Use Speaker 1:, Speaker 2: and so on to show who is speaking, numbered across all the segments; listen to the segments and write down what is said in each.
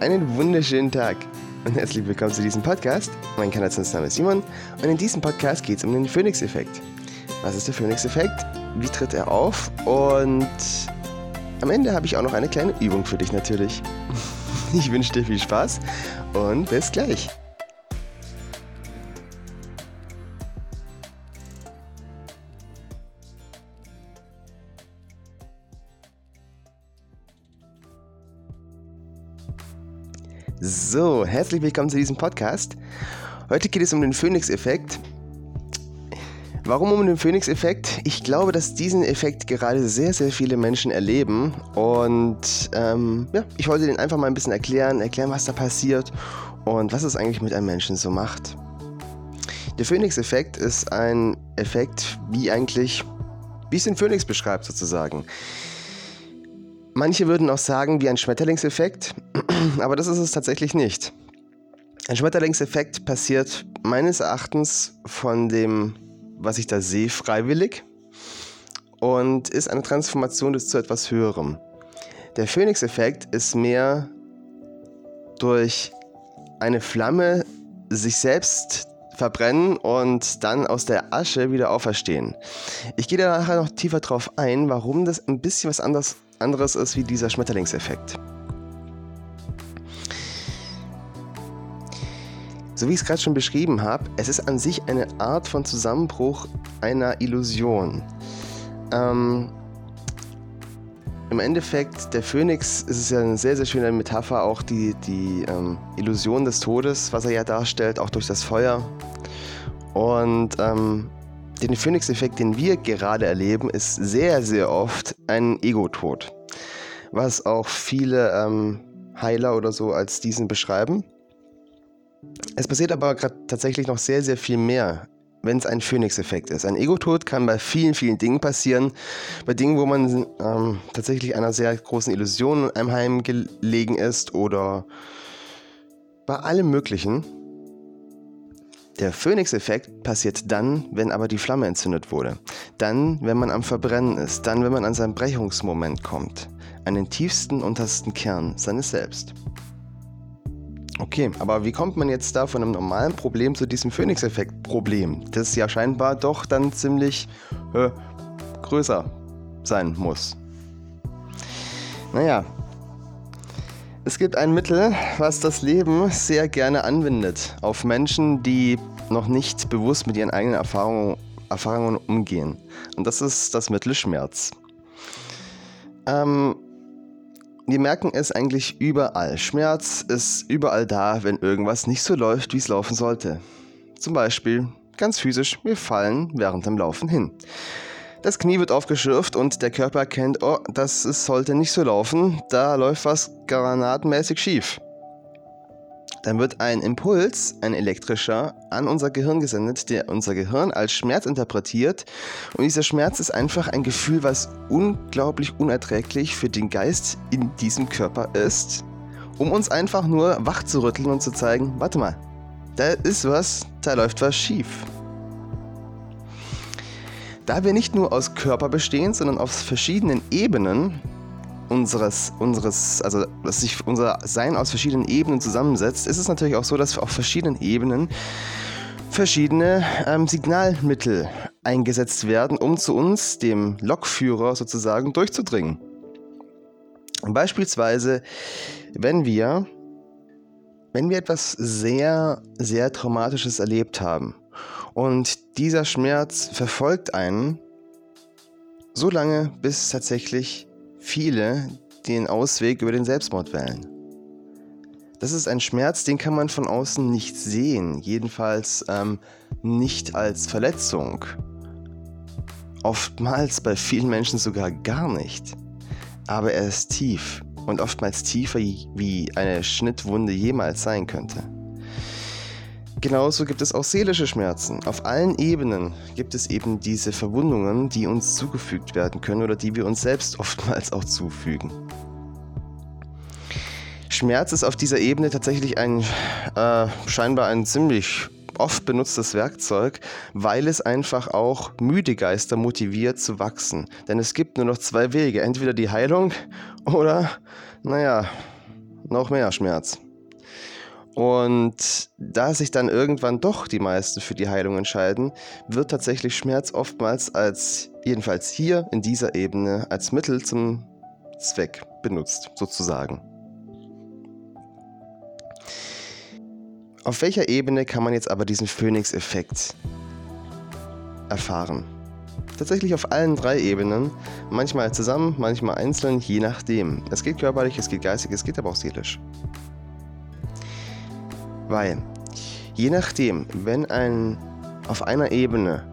Speaker 1: Einen wunderschönen Tag und herzlich willkommen zu diesem Podcast. Mein Kanadiensname ist Simon und in diesem Podcast geht es um den Phoenix-Effekt. Was ist der Phoenix-Effekt? Wie tritt er auf? Und am Ende habe ich auch noch eine kleine Übung für dich natürlich. Ich wünsche dir viel Spaß und bis gleich. So, herzlich willkommen zu diesem Podcast. Heute geht es um den Phoenix-Effekt. Warum um den Phoenix-Effekt? Ich glaube, dass diesen Effekt gerade sehr, sehr viele Menschen erleben. Und ähm, ja, ich wollte den einfach mal ein bisschen erklären, erklären, was da passiert und was es eigentlich mit einem Menschen so macht. Der Phoenix-Effekt ist ein Effekt, wie eigentlich, wie es den Phoenix beschreibt sozusagen. Manche würden auch sagen, wie ein Schmetterlingseffekt, aber das ist es tatsächlich nicht. Ein Schmetterlingseffekt passiert meines Erachtens von dem, was ich da sehe, freiwillig und ist eine Transformation zu etwas Höherem. Der Phoenix-Effekt ist mehr durch eine Flamme sich selbst verbrennen und dann aus der Asche wieder auferstehen. Ich gehe da nachher noch tiefer drauf ein, warum das ein bisschen was anderes anderes ist wie dieser Schmetterlingseffekt. So wie ich es gerade schon beschrieben habe, es ist an sich eine Art von Zusammenbruch einer Illusion. Ähm, Im Endeffekt, der Phönix ist es ja eine sehr, sehr schöne Metapher, auch die, die ähm, Illusion des Todes, was er ja darstellt, auch durch das Feuer. Und ähm, den Phoenix-Effekt, den wir gerade erleben, ist sehr, sehr oft ein Ego-Tod. Was auch viele ähm, Heiler oder so als diesen beschreiben. Es passiert aber gerade tatsächlich noch sehr, sehr viel mehr, wenn es ein Phoenix-Effekt ist. Ein Ego-Tod kann bei vielen, vielen Dingen passieren. Bei Dingen, wo man ähm, tatsächlich einer sehr großen Illusion einem Heim gelegen ist oder bei allem Möglichen. Der Phoenix-Effekt passiert dann, wenn aber die Flamme entzündet wurde. Dann, wenn man am Verbrennen ist. Dann, wenn man an seinen Brechungsmoment kommt. An den tiefsten, untersten Kern seines Selbst. Okay, aber wie kommt man jetzt da von einem normalen Problem zu diesem Phoenix-Effekt-Problem, das ja scheinbar doch dann ziemlich äh, größer sein muss? Naja, es gibt ein Mittel, was das Leben sehr gerne anwendet auf Menschen, die noch nicht bewusst mit ihren eigenen Erfahrungen, Erfahrungen umgehen. Und das ist das Mittel Schmerz. Ähm, wir merken es eigentlich überall. Schmerz ist überall da, wenn irgendwas nicht so läuft, wie es laufen sollte. Zum Beispiel ganz physisch, wir fallen während dem Laufen hin. Das Knie wird aufgeschürft und der Körper erkennt, oh, das sollte nicht so laufen, da läuft was granatenmäßig schief. Dann wird ein Impuls, ein elektrischer, an unser Gehirn gesendet, der unser Gehirn als Schmerz interpretiert. Und dieser Schmerz ist einfach ein Gefühl, was unglaublich unerträglich für den Geist in diesem Körper ist, um uns einfach nur wach zu rütteln und zu zeigen, warte mal, da ist was, da läuft was schief. Da wir nicht nur aus Körper bestehen, sondern aus verschiedenen Ebenen unseres, unseres, also dass sich unser Sein aus verschiedenen Ebenen zusammensetzt, ist es natürlich auch so, dass auf verschiedenen Ebenen verschiedene ähm, Signalmittel eingesetzt werden, um zu uns, dem Lokführer sozusagen, durchzudringen. Beispielsweise, wenn wir, wenn wir etwas sehr, sehr Traumatisches erlebt haben und dieser Schmerz verfolgt einen so lange, bis tatsächlich viele den Ausweg über den Selbstmord wählen. Das ist ein Schmerz, den kann man von außen nicht sehen, jedenfalls ähm, nicht als Verletzung. Oftmals bei vielen Menschen sogar gar nicht. Aber er ist tief und oftmals tiefer, wie eine Schnittwunde jemals sein könnte. Genauso gibt es auch seelische Schmerzen. Auf allen Ebenen gibt es eben diese Verwundungen, die uns zugefügt werden können oder die wir uns selbst oftmals auch zufügen. Schmerz ist auf dieser Ebene tatsächlich ein äh, scheinbar ein ziemlich oft benutztes Werkzeug, weil es einfach auch müde Geister motiviert zu wachsen. Denn es gibt nur noch zwei Wege, entweder die Heilung oder, naja, noch mehr Schmerz. Und da sich dann irgendwann doch die meisten für die Heilung entscheiden, wird tatsächlich Schmerz oftmals als, jedenfalls hier in dieser Ebene, als Mittel zum Zweck benutzt, sozusagen. Auf welcher Ebene kann man jetzt aber diesen Phoenix-Effekt erfahren? Tatsächlich auf allen drei Ebenen, manchmal zusammen, manchmal einzeln, je nachdem. Es geht körperlich, es geht geistig, es geht aber auch seelisch. Weil, je nachdem, wenn ein auf einer Ebene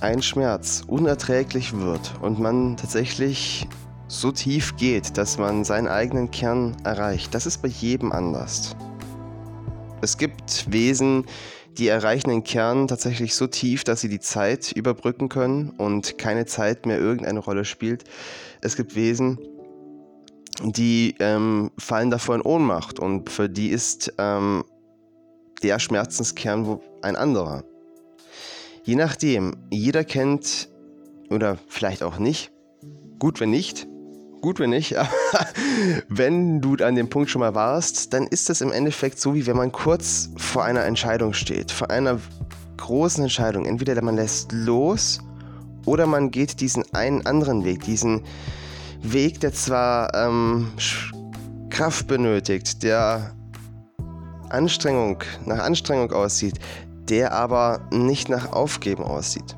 Speaker 1: ein Schmerz unerträglich wird und man tatsächlich so tief geht, dass man seinen eigenen Kern erreicht, das ist bei jedem anders. Es gibt Wesen, die erreichen den Kern tatsächlich so tief, dass sie die Zeit überbrücken können und keine Zeit mehr irgendeine Rolle spielt. Es gibt Wesen, die ähm, fallen davor in Ohnmacht und für die ist ähm, der Schmerzenskern ein anderer. Je nachdem, jeder kennt oder vielleicht auch nicht, gut wenn nicht, gut, wenn nicht, aber wenn du an dem Punkt schon mal warst, dann ist das im Endeffekt so, wie wenn man kurz vor einer Entscheidung steht, vor einer großen Entscheidung. Entweder man lässt los oder man geht diesen einen anderen Weg, diesen Weg, der zwar ähm, Kraft benötigt, der Anstrengung nach Anstrengung aussieht, der aber nicht nach Aufgeben aussieht.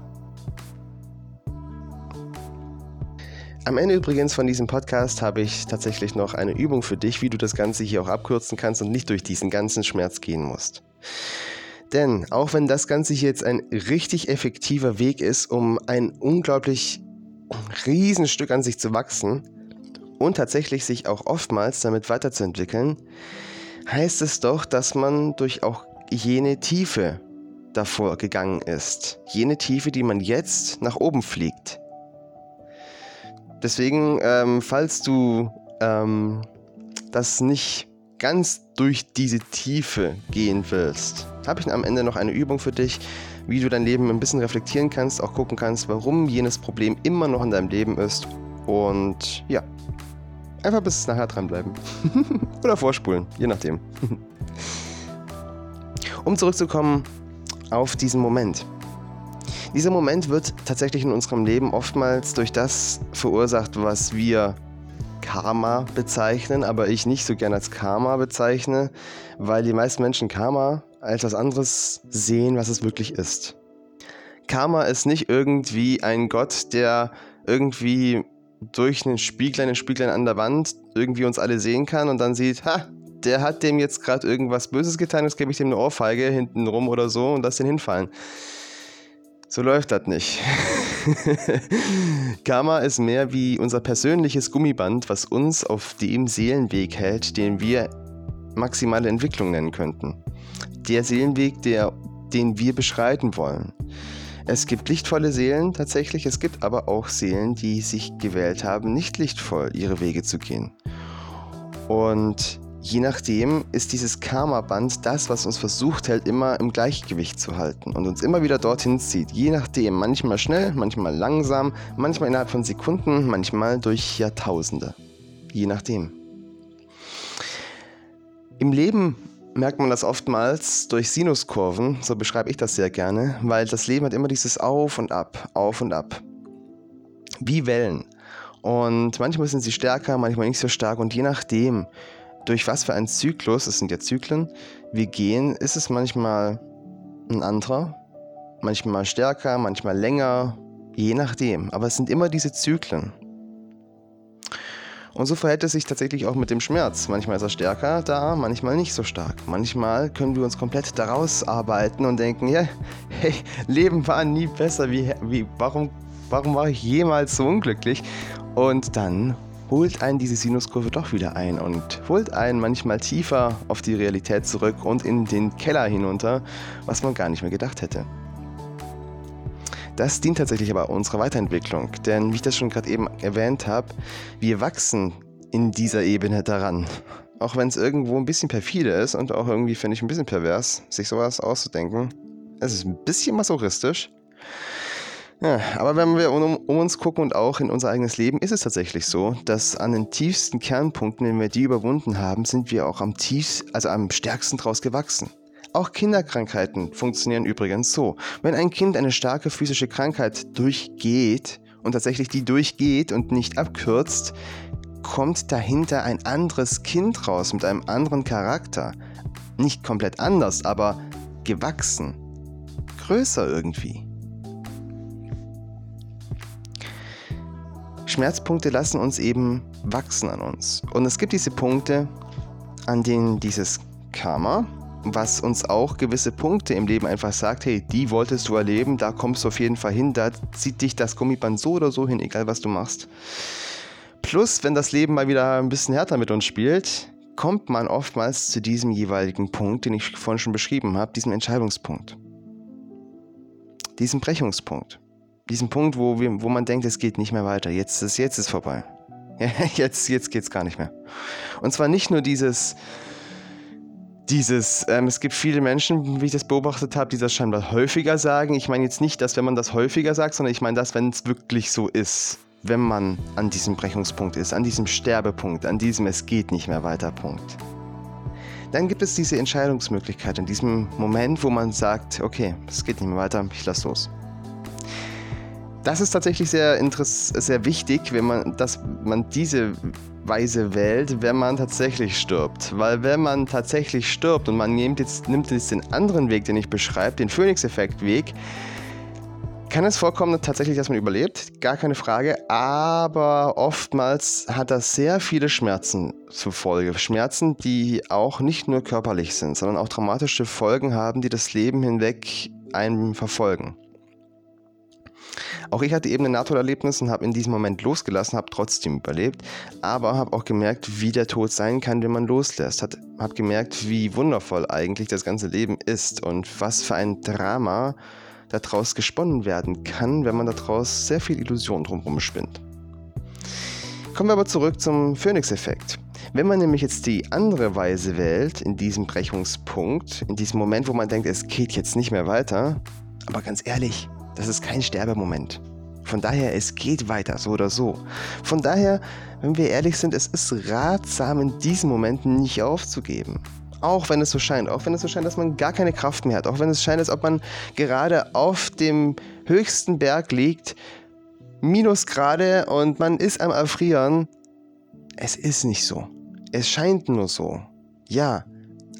Speaker 1: Am Ende übrigens von diesem Podcast habe ich tatsächlich noch eine Übung für dich, wie du das Ganze hier auch abkürzen kannst und nicht durch diesen ganzen Schmerz gehen musst. Denn auch wenn das Ganze hier jetzt ein richtig effektiver Weg ist, um ein unglaublich Riesenstück an sich zu wachsen und tatsächlich sich auch oftmals damit weiterzuentwickeln, heißt es doch, dass man durch auch jene Tiefe davor gegangen ist. Jene Tiefe, die man jetzt nach oben fliegt. Deswegen, ähm, falls du ähm, das nicht ganz durch diese Tiefe gehen willst, habe ich am Ende noch eine Übung für dich, wie du dein Leben ein bisschen reflektieren kannst, auch gucken kannst, warum jenes Problem immer noch in deinem Leben ist. Und ja, einfach bis nachher dranbleiben. Oder vorspulen, je nachdem. um zurückzukommen auf diesen Moment. Dieser Moment wird tatsächlich in unserem Leben oftmals durch das verursacht, was wir Karma bezeichnen, aber ich nicht so gerne als Karma bezeichne, weil die meisten Menschen Karma als was anderes sehen, was es wirklich ist. Karma ist nicht irgendwie ein Gott, der irgendwie durch einen Spieglein, einen Spieglein an der Wand irgendwie uns alle sehen kann und dann sieht, ha, der hat dem jetzt gerade irgendwas Böses getan, jetzt gebe ich dem eine Ohrfeige hinten rum oder so und lass den hinfallen. So läuft das nicht. Karma ist mehr wie unser persönliches Gummiband, was uns auf dem Seelenweg hält, den wir maximale Entwicklung nennen könnten. Der Seelenweg, der, den wir beschreiten wollen. Es gibt lichtvolle Seelen tatsächlich, es gibt aber auch Seelen, die sich gewählt haben, nicht lichtvoll ihre Wege zu gehen. Und Je nachdem ist dieses Karma-Band das, was uns versucht hält, immer im Gleichgewicht zu halten und uns immer wieder dorthin zieht. Je nachdem, manchmal schnell, manchmal langsam, manchmal innerhalb von Sekunden, manchmal durch Jahrtausende. Je nachdem. Im Leben merkt man das oftmals durch Sinuskurven, so beschreibe ich das sehr gerne, weil das Leben hat immer dieses Auf und Ab, Auf und Ab. Wie Wellen. Und manchmal sind sie stärker, manchmal nicht so stark und je nachdem, durch was für einen Zyklus, es sind ja Zyklen, wir gehen, ist es manchmal ein anderer, manchmal stärker, manchmal länger, je nachdem. Aber es sind immer diese Zyklen. Und so verhält es sich tatsächlich auch mit dem Schmerz. Manchmal ist er stärker da, manchmal nicht so stark. Manchmal können wir uns komplett daraus arbeiten und denken, ja, hey, Leben war nie besser. Wie, wie, warum, warum war ich jemals so unglücklich? Und dann holt einen diese Sinuskurve doch wieder ein und holt einen manchmal tiefer auf die Realität zurück und in den Keller hinunter, was man gar nicht mehr gedacht hätte. Das dient tatsächlich aber unserer Weiterentwicklung, denn wie ich das schon gerade eben erwähnt habe, wir wachsen in dieser Ebene daran. Auch wenn es irgendwo ein bisschen perfide ist und auch irgendwie finde ich ein bisschen pervers, sich sowas auszudenken. Es ist ein bisschen masochistisch. Ja, aber wenn wir um, um, uns gucken und auch in unser eigenes Leben, ist es tatsächlich so, dass an den tiefsten Kernpunkten, wenn wir die überwunden haben, sind wir auch am tiefsten, also am stärksten draus gewachsen. Auch Kinderkrankheiten funktionieren übrigens so. Wenn ein Kind eine starke physische Krankheit durchgeht und tatsächlich die durchgeht und nicht abkürzt, kommt dahinter ein anderes Kind raus mit einem anderen Charakter. Nicht komplett anders, aber gewachsen. Größer irgendwie. Schmerzpunkte lassen uns eben wachsen an uns. Und es gibt diese Punkte, an denen dieses Karma, was uns auch gewisse Punkte im Leben einfach sagt, hey, die wolltest du erleben, da kommst du auf jeden Fall hin, da zieht dich das Gummiband so oder so hin, egal was du machst. Plus, wenn das Leben mal wieder ein bisschen härter mit uns spielt, kommt man oftmals zu diesem jeweiligen Punkt, den ich vorhin schon beschrieben habe, diesem Entscheidungspunkt. Diesem Brechungspunkt. Diesem Punkt, wo, wir, wo man denkt, es geht nicht mehr weiter. Jetzt ist, jetzt ist vorbei. jetzt, jetzt geht es gar nicht mehr. Und zwar nicht nur dieses, dieses, ähm, es gibt viele Menschen, wie ich das beobachtet habe, die das scheinbar häufiger sagen. Ich meine jetzt nicht, dass wenn man das häufiger sagt, sondern ich meine das, wenn es wirklich so ist. Wenn man an diesem Brechungspunkt ist, an diesem Sterbepunkt, an diesem Es geht nicht mehr weiter Punkt. Dann gibt es diese Entscheidungsmöglichkeit in diesem Moment, wo man sagt, okay, es geht nicht mehr weiter, ich lass los. Das ist tatsächlich sehr, sehr wichtig, wenn man, dass man diese Weise wählt, wenn man tatsächlich stirbt. Weil wenn man tatsächlich stirbt und man nimmt jetzt, nimmt jetzt den anderen Weg, den ich beschreibe, den Phoenix-Effekt-Weg, kann es vorkommen tatsächlich, dass man überlebt, gar keine Frage, aber oftmals hat das sehr viele Schmerzen zur Folge. Schmerzen, die auch nicht nur körperlich sind, sondern auch traumatische Folgen haben, die das Leben hinweg einen verfolgen. Auch ich hatte eben ein Nahtoderlebnis und habe in diesem Moment losgelassen, habe trotzdem überlebt, aber habe auch gemerkt, wie der Tod sein kann, wenn man loslässt. Habe gemerkt, wie wundervoll eigentlich das ganze Leben ist und was für ein Drama daraus gesponnen werden kann, wenn man daraus sehr viel Illusion drumherum spinnt. Kommen wir aber zurück zum Phoenix-Effekt. Wenn man nämlich jetzt die andere Weise wählt, in diesem Brechungspunkt, in diesem Moment, wo man denkt, es geht jetzt nicht mehr weiter, aber ganz ehrlich, das ist kein Sterbemoment. Von daher, es geht weiter, so oder so. Von daher, wenn wir ehrlich sind, es ist ratsam, in diesen Momenten nicht aufzugeben. Auch wenn es so scheint, auch wenn es so scheint, dass man gar keine Kraft mehr hat, auch wenn es scheint, als ob man gerade auf dem höchsten Berg liegt, Minusgrade und man ist am Erfrieren. Es ist nicht so. Es scheint nur so. Ja,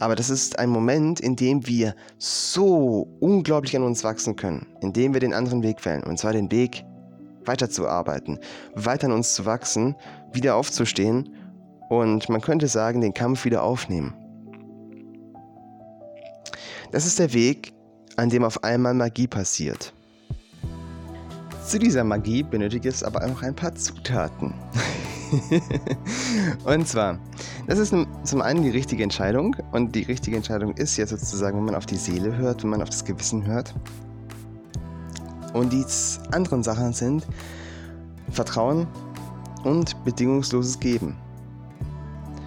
Speaker 1: aber das ist ein Moment, in dem wir so unglaublich an uns wachsen können, in dem wir den anderen Weg wählen. Und zwar den Weg, weiterzuarbeiten, weiter an uns zu wachsen, wieder aufzustehen und man könnte sagen, den Kampf wieder aufnehmen. Das ist der Weg, an dem auf einmal Magie passiert. Zu dieser Magie benötigt es aber auch ein paar Zutaten. und zwar, das ist zum einen die richtige Entscheidung. Und die richtige Entscheidung ist ja sozusagen, wenn man auf die Seele hört, wenn man auf das Gewissen hört. Und die anderen Sachen sind Vertrauen und bedingungsloses Geben.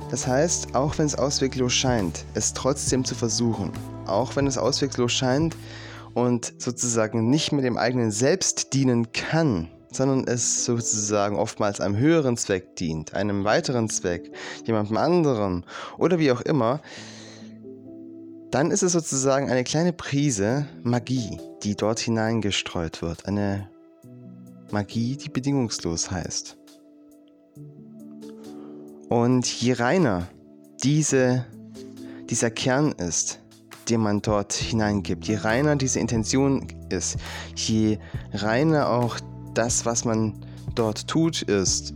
Speaker 1: Das heißt, auch wenn es ausweglos scheint, es trotzdem zu versuchen. Auch wenn es ausweglos scheint und sozusagen nicht mit dem eigenen Selbst dienen kann, sondern es sozusagen oftmals einem höheren Zweck dient, einem weiteren Zweck, jemandem anderen oder wie auch immer, dann ist es sozusagen eine kleine Prise Magie, die dort hineingestreut wird. Eine Magie, die bedingungslos heißt. Und je reiner diese, dieser Kern ist, den man dort hineingibt, je reiner diese Intention ist, je reiner auch das, was man dort tut, ist,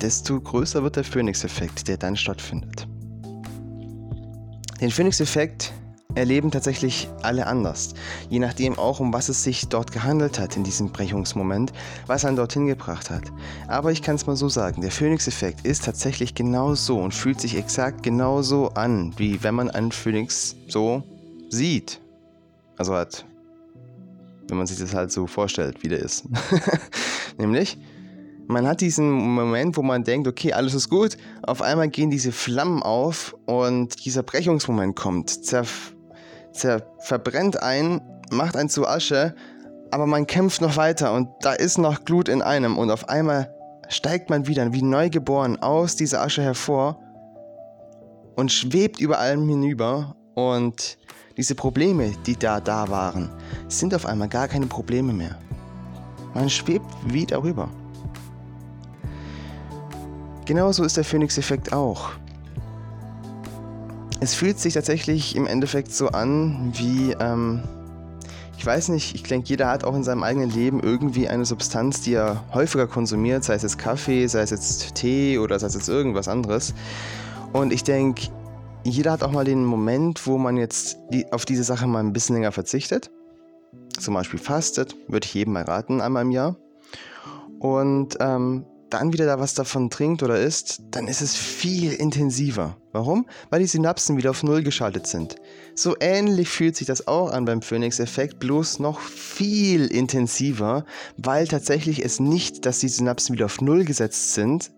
Speaker 1: desto größer wird der Phoenix-Effekt, der dann stattfindet. Den Phoenix-Effekt erleben tatsächlich alle anders, je nachdem auch, um was es sich dort gehandelt hat in diesem Brechungsmoment, was einen dorthin gebracht hat. Aber ich kann es mal so sagen, der Phoenix-Effekt ist tatsächlich genau so und fühlt sich exakt genauso an, wie wenn man einen Phoenix so sieht. Also hat wenn man sich das halt so vorstellt, wie der ist. Nämlich, man hat diesen Moment, wo man denkt, okay, alles ist gut, auf einmal gehen diese Flammen auf und dieser Brechungsmoment kommt, zer, zer verbrennt einen, macht einen zu Asche aber man kämpft noch weiter und da ist noch Glut in einem und auf einmal steigt man wieder wie neugeboren aus dieser Asche hervor und schwebt über allem hinüber und diese Probleme, die da da waren, sind auf einmal gar keine Probleme mehr. Man schwebt wie darüber. Genauso ist der Phoenix-Effekt auch. Es fühlt sich tatsächlich im Endeffekt so an wie, ähm, ich weiß nicht, ich denke, jeder hat auch in seinem eigenen Leben irgendwie eine Substanz, die er häufiger konsumiert, sei es jetzt Kaffee, sei es jetzt Tee oder sei es jetzt irgendwas anderes. Und ich denke, jeder hat auch mal den Moment, wo man jetzt die, auf diese Sache mal ein bisschen länger verzichtet. Zum Beispiel fastet, würde ich jedem mal raten, einmal im Jahr. Und ähm, dann wieder da was davon trinkt oder isst, dann ist es viel intensiver. Warum? Weil die Synapsen wieder auf Null geschaltet sind. So ähnlich fühlt sich das auch an beim Phoenix-Effekt, bloß noch viel intensiver, weil tatsächlich es nicht, dass die Synapsen wieder auf Null gesetzt sind,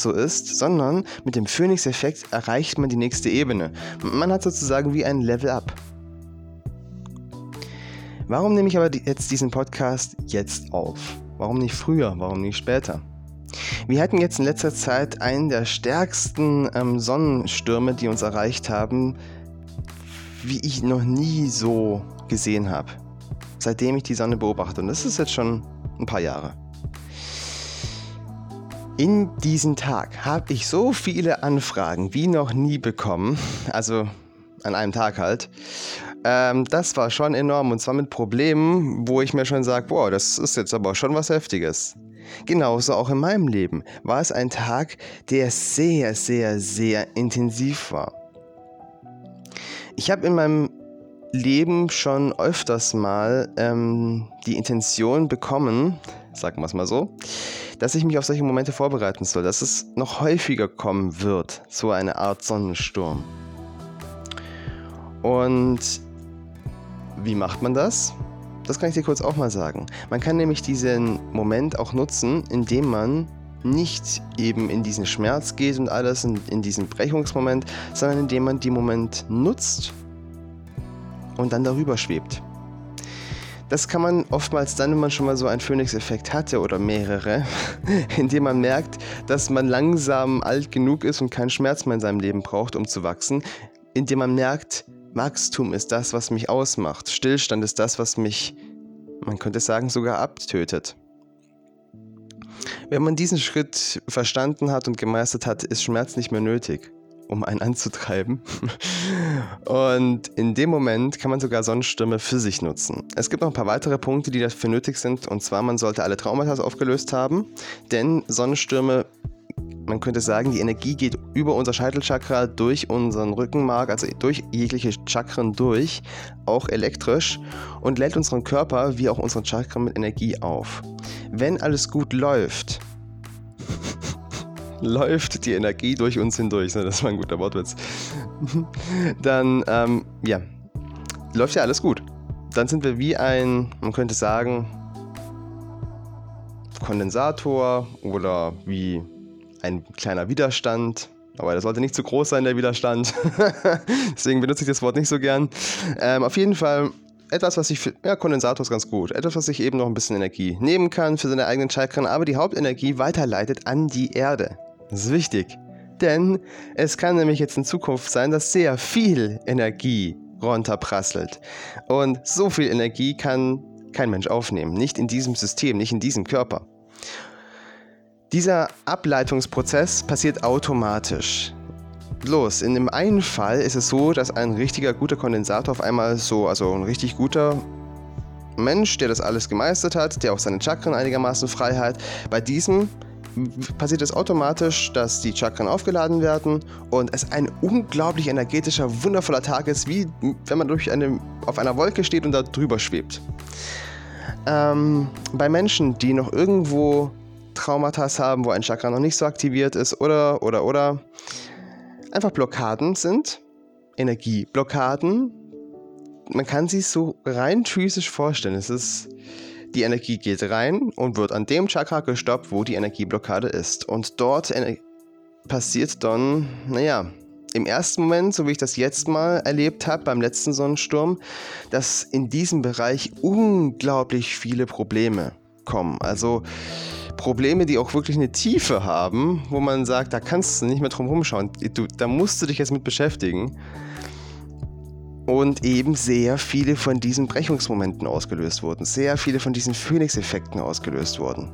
Speaker 1: so ist, sondern mit dem Phoenix-Effekt erreicht man die nächste Ebene. Man hat sozusagen wie ein Level-Up. Warum nehme ich aber jetzt diesen Podcast jetzt auf? Warum nicht früher? Warum nicht später? Wir hatten jetzt in letzter Zeit einen der stärksten ähm, Sonnenstürme, die uns erreicht haben, wie ich noch nie so gesehen habe. Seitdem ich die Sonne beobachte. Und das ist jetzt schon ein paar Jahre. In diesem Tag habe ich so viele Anfragen wie noch nie bekommen. Also an einem Tag halt. Ähm, das war schon enorm und zwar mit Problemen, wo ich mir schon sage, boah, das ist jetzt aber schon was Heftiges. Genauso auch in meinem Leben war es ein Tag, der sehr, sehr, sehr intensiv war. Ich habe in meinem Leben schon öfters mal ähm, die Intention bekommen, sagen wir es mal so, dass ich mich auf solche Momente vorbereiten soll, dass es noch häufiger kommen wird, so eine Art Sonnensturm. Und wie macht man das? Das kann ich dir kurz auch mal sagen. Man kann nämlich diesen Moment auch nutzen, indem man nicht eben in diesen Schmerz geht und alles, in, in diesen Brechungsmoment, sondern indem man den Moment nutzt und dann darüber schwebt. Das kann man oftmals dann, wenn man schon mal so einen Phoenix-Effekt hatte oder mehrere, indem man merkt, dass man langsam alt genug ist und keinen Schmerz mehr in seinem Leben braucht, um zu wachsen, indem man merkt, Wachstum ist das, was mich ausmacht. Stillstand ist das, was mich, man könnte sagen, sogar abtötet. Wenn man diesen Schritt verstanden hat und gemeistert hat, ist Schmerz nicht mehr nötig, um einen anzutreiben. Und in dem Moment kann man sogar Sonnenstürme für sich nutzen. Es gibt noch ein paar weitere Punkte, die dafür nötig sind. Und zwar, man sollte alle Traumata aufgelöst haben, denn Sonnenstürme man könnte sagen, die Energie geht über unser Scheitelchakra durch unseren Rückenmark, also durch jegliche Chakren durch, auch elektrisch und lädt unseren Körper wie auch unseren Chakren mit Energie auf. Wenn alles gut läuft, läuft die Energie durch uns hindurch, ne, das war ein guter Wortwitz, dann, ähm, ja, läuft ja alles gut. Dann sind wir wie ein, man könnte sagen, Kondensator oder wie ein kleiner Widerstand. Aber der sollte nicht zu groß sein, der Widerstand. Deswegen benutze ich das Wort nicht so gern. Ähm, auf jeden Fall etwas, was ich für, ja, Kondensator ist ganz gut. Etwas, was ich eben noch ein bisschen Energie nehmen kann für seine eigenen Chakren, aber die Hauptenergie weiterleitet an die Erde. Das ist wichtig. Denn es kann nämlich jetzt in Zukunft sein, dass sehr viel Energie runterprasselt. Und so viel Energie kann kein Mensch aufnehmen. Nicht in diesem System, nicht in diesem Körper. Dieser Ableitungsprozess passiert automatisch. Bloß, in dem einen Fall ist es so, dass ein richtiger guter Kondensator auf einmal so, also ein richtig guter Mensch, der das alles gemeistert hat, der auch seine Chakren einigermaßen frei hat, bei diesem passiert es automatisch, dass die Chakren aufgeladen werden und es ein unglaublich energetischer, wundervoller Tag ist, wie wenn man durch eine, auf einer Wolke steht und da drüber schwebt. Ähm, bei Menschen, die noch irgendwo Traumata haben, wo ein Chakra noch nicht so aktiviert ist oder, oder, oder einfach Blockaden sind. Energieblockaden. Man kann sich so rein physisch vorstellen. Es ist, die Energie geht rein und wird an dem Chakra gestoppt, wo die Energieblockade ist. Und dort passiert dann, naja, im ersten Moment, so wie ich das jetzt mal erlebt habe, beim letzten Sonnensturm, dass in diesem Bereich unglaublich viele Probleme kommen. Also Probleme, die auch wirklich eine Tiefe haben, wo man sagt, da kannst du nicht mehr drum rumschauen. Du, da musst du dich jetzt mit beschäftigen. Und eben sehr viele von diesen Brechungsmomenten ausgelöst wurden. Sehr viele von diesen Phoenix-Effekten ausgelöst wurden.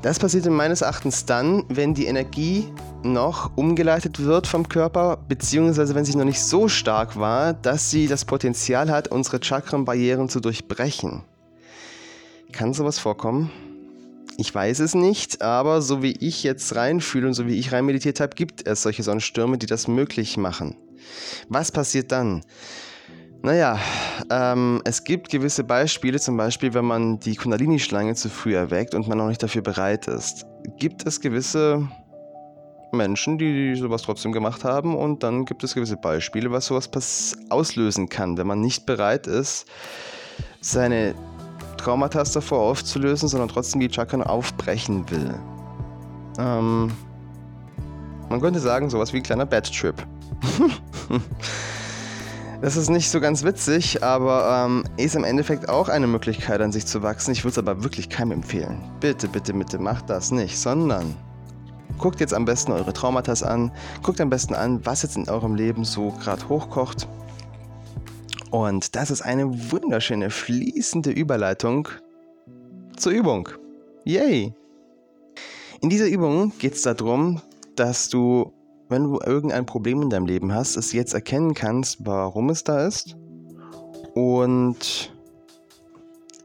Speaker 1: Das passiert meines Erachtens dann, wenn die Energie noch umgeleitet wird vom Körper, beziehungsweise wenn sie noch nicht so stark war, dass sie das Potenzial hat, unsere Chakrenbarrieren zu durchbrechen. Kann sowas vorkommen? Ich weiß es nicht, aber so wie ich jetzt reinfühle und so wie ich rein meditiert habe, gibt es solche Sonnenstürme, die das möglich machen. Was passiert dann? Naja, ähm, es gibt gewisse Beispiele, zum Beispiel, wenn man die Kundalini-Schlange zu früh erweckt und man noch nicht dafür bereit ist. Gibt es gewisse Menschen, die sowas trotzdem gemacht haben und dann gibt es gewisse Beispiele, was sowas auslösen kann, wenn man nicht bereit ist, seine Traumata davor aufzulösen, sondern trotzdem die Chakren aufbrechen will. Ähm, man könnte sagen, sowas wie ein kleiner Bad Trip. das ist nicht so ganz witzig, aber ähm, ist im Endeffekt auch eine Möglichkeit, an sich zu wachsen. Ich würde es aber wirklich keinem empfehlen. Bitte, bitte, bitte macht das nicht, sondern guckt jetzt am besten eure Traumata an, guckt am besten an, was jetzt in eurem Leben so gerade hochkocht und das ist eine wunderschöne fließende Überleitung zur Übung. Yay! In dieser Übung geht es darum, dass du, wenn du irgendein Problem in deinem Leben hast, es jetzt erkennen kannst, warum es da ist und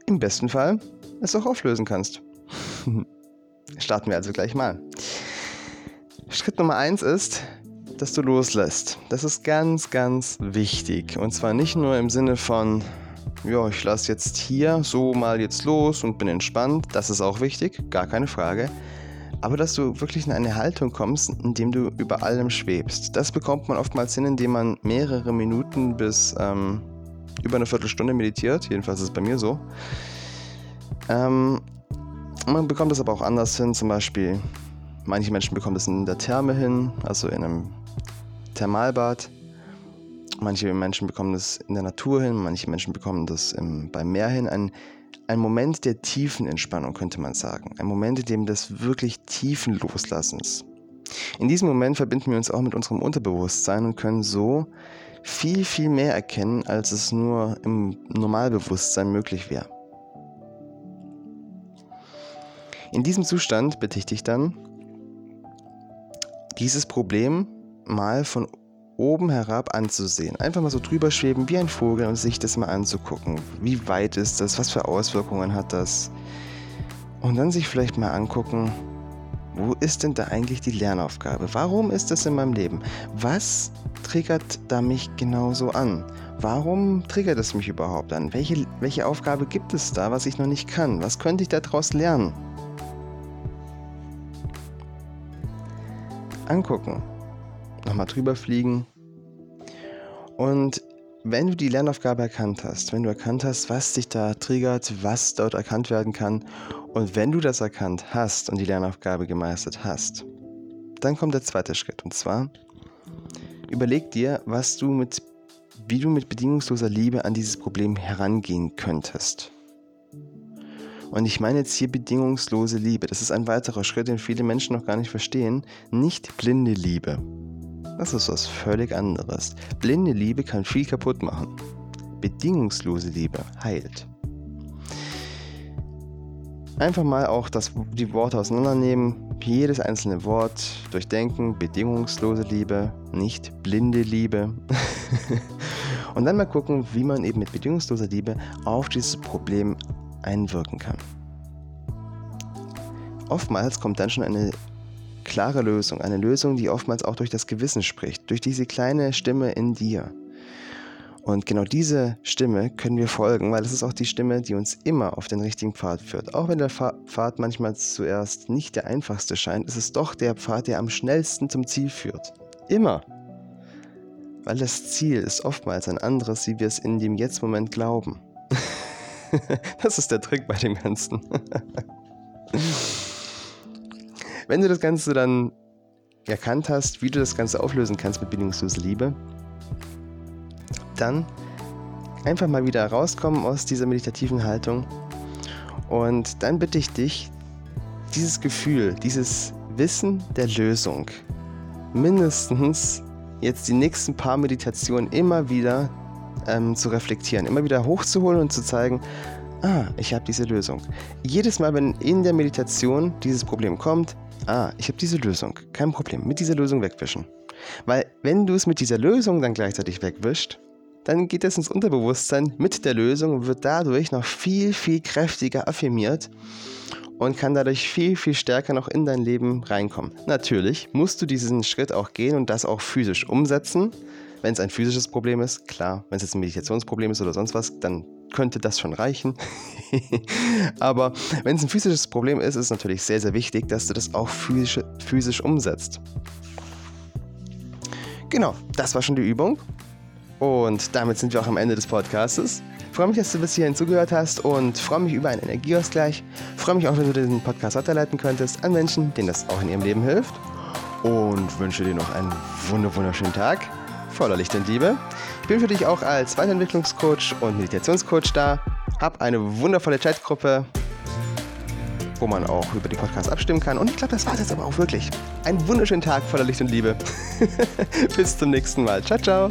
Speaker 1: im besten Fall es auch auflösen kannst. Starten wir also gleich mal. Schritt Nummer 1 ist, dass du loslässt. Das ist ganz, ganz wichtig. Und zwar nicht nur im Sinne von, ja, ich lasse jetzt hier so mal jetzt los und bin entspannt. Das ist auch wichtig, gar keine Frage. Aber dass du wirklich in eine Haltung kommst, in dem du über allem schwebst. Das bekommt man oftmals hin, indem man mehrere Minuten bis ähm, über eine Viertelstunde meditiert. Jedenfalls ist es bei mir so. Ähm, man bekommt es aber auch anders hin, zum Beispiel manche Menschen bekommen es in der Therme hin, also in einem Thermalbad. Manche Menschen bekommen das in der Natur hin, manche Menschen bekommen das im, beim Meer hin. Ein, ein Moment der tiefen Entspannung, könnte man sagen. Ein Moment, in dem des wirklich tiefen Loslassens. In diesem Moment verbinden wir uns auch mit unserem Unterbewusstsein und können so viel, viel mehr erkennen, als es nur im Normalbewusstsein möglich wäre. In diesem Zustand bitte ich dich dann, dieses Problem mal von oben herab anzusehen. Einfach mal so drüber schweben wie ein Vogel und sich das mal anzugucken. Wie weit ist das? Was für Auswirkungen hat das? Und dann sich vielleicht mal angucken, wo ist denn da eigentlich die Lernaufgabe? Warum ist das in meinem Leben? Was triggert da mich genauso an? Warum triggert es mich überhaupt an? Welche, welche Aufgabe gibt es da, was ich noch nicht kann? Was könnte ich daraus lernen? Angucken nochmal drüber fliegen. Und wenn du die Lernaufgabe erkannt hast, wenn du erkannt hast, was dich da triggert, was dort erkannt werden kann, und wenn du das erkannt hast und die Lernaufgabe gemeistert hast, dann kommt der zweite Schritt. Und zwar, überleg dir, was du mit, wie du mit bedingungsloser Liebe an dieses Problem herangehen könntest. Und ich meine jetzt hier bedingungslose Liebe. Das ist ein weiterer Schritt, den viele Menschen noch gar nicht verstehen. Nicht blinde Liebe. Das ist was völlig anderes. Blinde Liebe kann viel kaputt machen. Bedingungslose Liebe heilt. Einfach mal auch das, die Worte auseinandernehmen, jedes einzelne Wort durchdenken, bedingungslose Liebe, nicht blinde Liebe. Und dann mal gucken, wie man eben mit bedingungsloser Liebe auf dieses Problem einwirken kann. Oftmals kommt dann schon eine klare Lösung, eine Lösung, die oftmals auch durch das Gewissen spricht, durch diese kleine Stimme in dir. Und genau diese Stimme können wir folgen, weil es ist auch die Stimme, die uns immer auf den richtigen Pfad führt. Auch wenn der Pfad manchmal zuerst nicht der einfachste scheint, ist es doch der Pfad, der am schnellsten zum Ziel führt. Immer. Weil das Ziel ist oftmals ein anderes, wie wir es in dem Jetzt-Moment glauben. das ist der Trick bei dem Ganzen. Wenn du das Ganze dann erkannt hast, wie du das Ganze auflösen kannst mit bedingungsloser Liebe, dann einfach mal wieder rauskommen aus dieser meditativen Haltung. Und dann bitte ich dich, dieses Gefühl, dieses Wissen der Lösung mindestens jetzt die nächsten paar Meditationen immer wieder ähm, zu reflektieren, immer wieder hochzuholen und zu zeigen, ah, ich habe diese Lösung. Jedes Mal, wenn in der Meditation dieses Problem kommt, ah, ich habe diese Lösung, kein Problem, mit dieser Lösung wegwischen. Weil wenn du es mit dieser Lösung dann gleichzeitig wegwischt, dann geht es ins Unterbewusstsein mit der Lösung und wird dadurch noch viel, viel kräftiger affirmiert und kann dadurch viel, viel stärker noch in dein Leben reinkommen. Natürlich musst du diesen Schritt auch gehen und das auch physisch umsetzen. Wenn es ein physisches Problem ist, klar, wenn es jetzt ein Meditationsproblem ist oder sonst was, dann könnte das schon reichen. Aber wenn es ein physisches Problem ist, ist es natürlich sehr, sehr wichtig, dass du das auch physisch, physisch umsetzt. Genau, das war schon die Übung. Und damit sind wir auch am Ende des Podcasts. Freue mich, dass du bis hierhin zugehört hast und freue mich über einen Energieausgleich. Freue mich auch, wenn du den Podcast weiterleiten könntest an Menschen, denen das auch in ihrem Leben hilft. Und wünsche dir noch einen wunderschönen Tag voller Licht und Liebe. Ich bin für dich auch als Weiterentwicklungscoach und Meditationscoach da. Hab eine wundervolle Chatgruppe, wo man auch über die Podcasts abstimmen kann. Und ich glaube, das war es jetzt aber auch wirklich. Einen wunderschönen Tag voller Licht und Liebe. Bis zum nächsten Mal. Ciao, ciao.